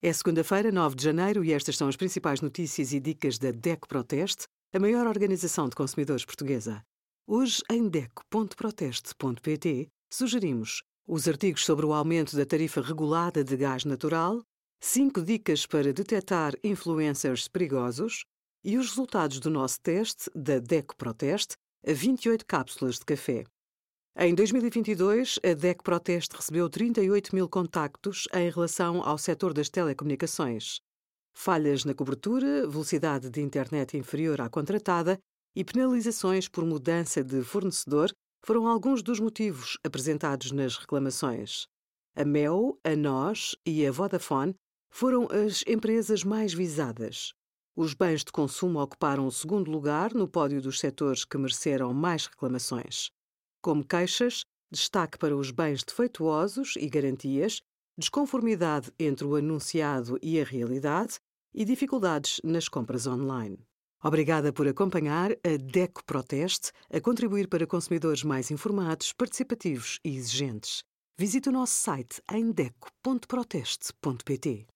É segunda-feira, 9 de janeiro, e estas são as principais notícias e dicas da DECO Proteste, a maior organização de consumidores portuguesa. Hoje, em DECO.proteste.pt, sugerimos os artigos sobre o aumento da tarifa regulada de gás natural, 5 dicas para detectar influencers perigosos e os resultados do nosso teste da DECO Proteste a 28 cápsulas de café. Em 2022, a DEC Proteste recebeu 38 mil contactos em relação ao setor das telecomunicações. Falhas na cobertura, velocidade de internet inferior à contratada e penalizações por mudança de fornecedor foram alguns dos motivos apresentados nas reclamações. A Mel, a NOS e a Vodafone foram as empresas mais visadas. Os bens de consumo ocuparam o segundo lugar no pódio dos setores que mereceram mais reclamações como queixas, destaque para os bens defeituosos e garantias, desconformidade entre o anunciado e a realidade e dificuldades nas compras online. Obrigada por acompanhar a DECO Proteste a contribuir para consumidores mais informados, participativos e exigentes. Visite o nosso site em deco.proteste.pt.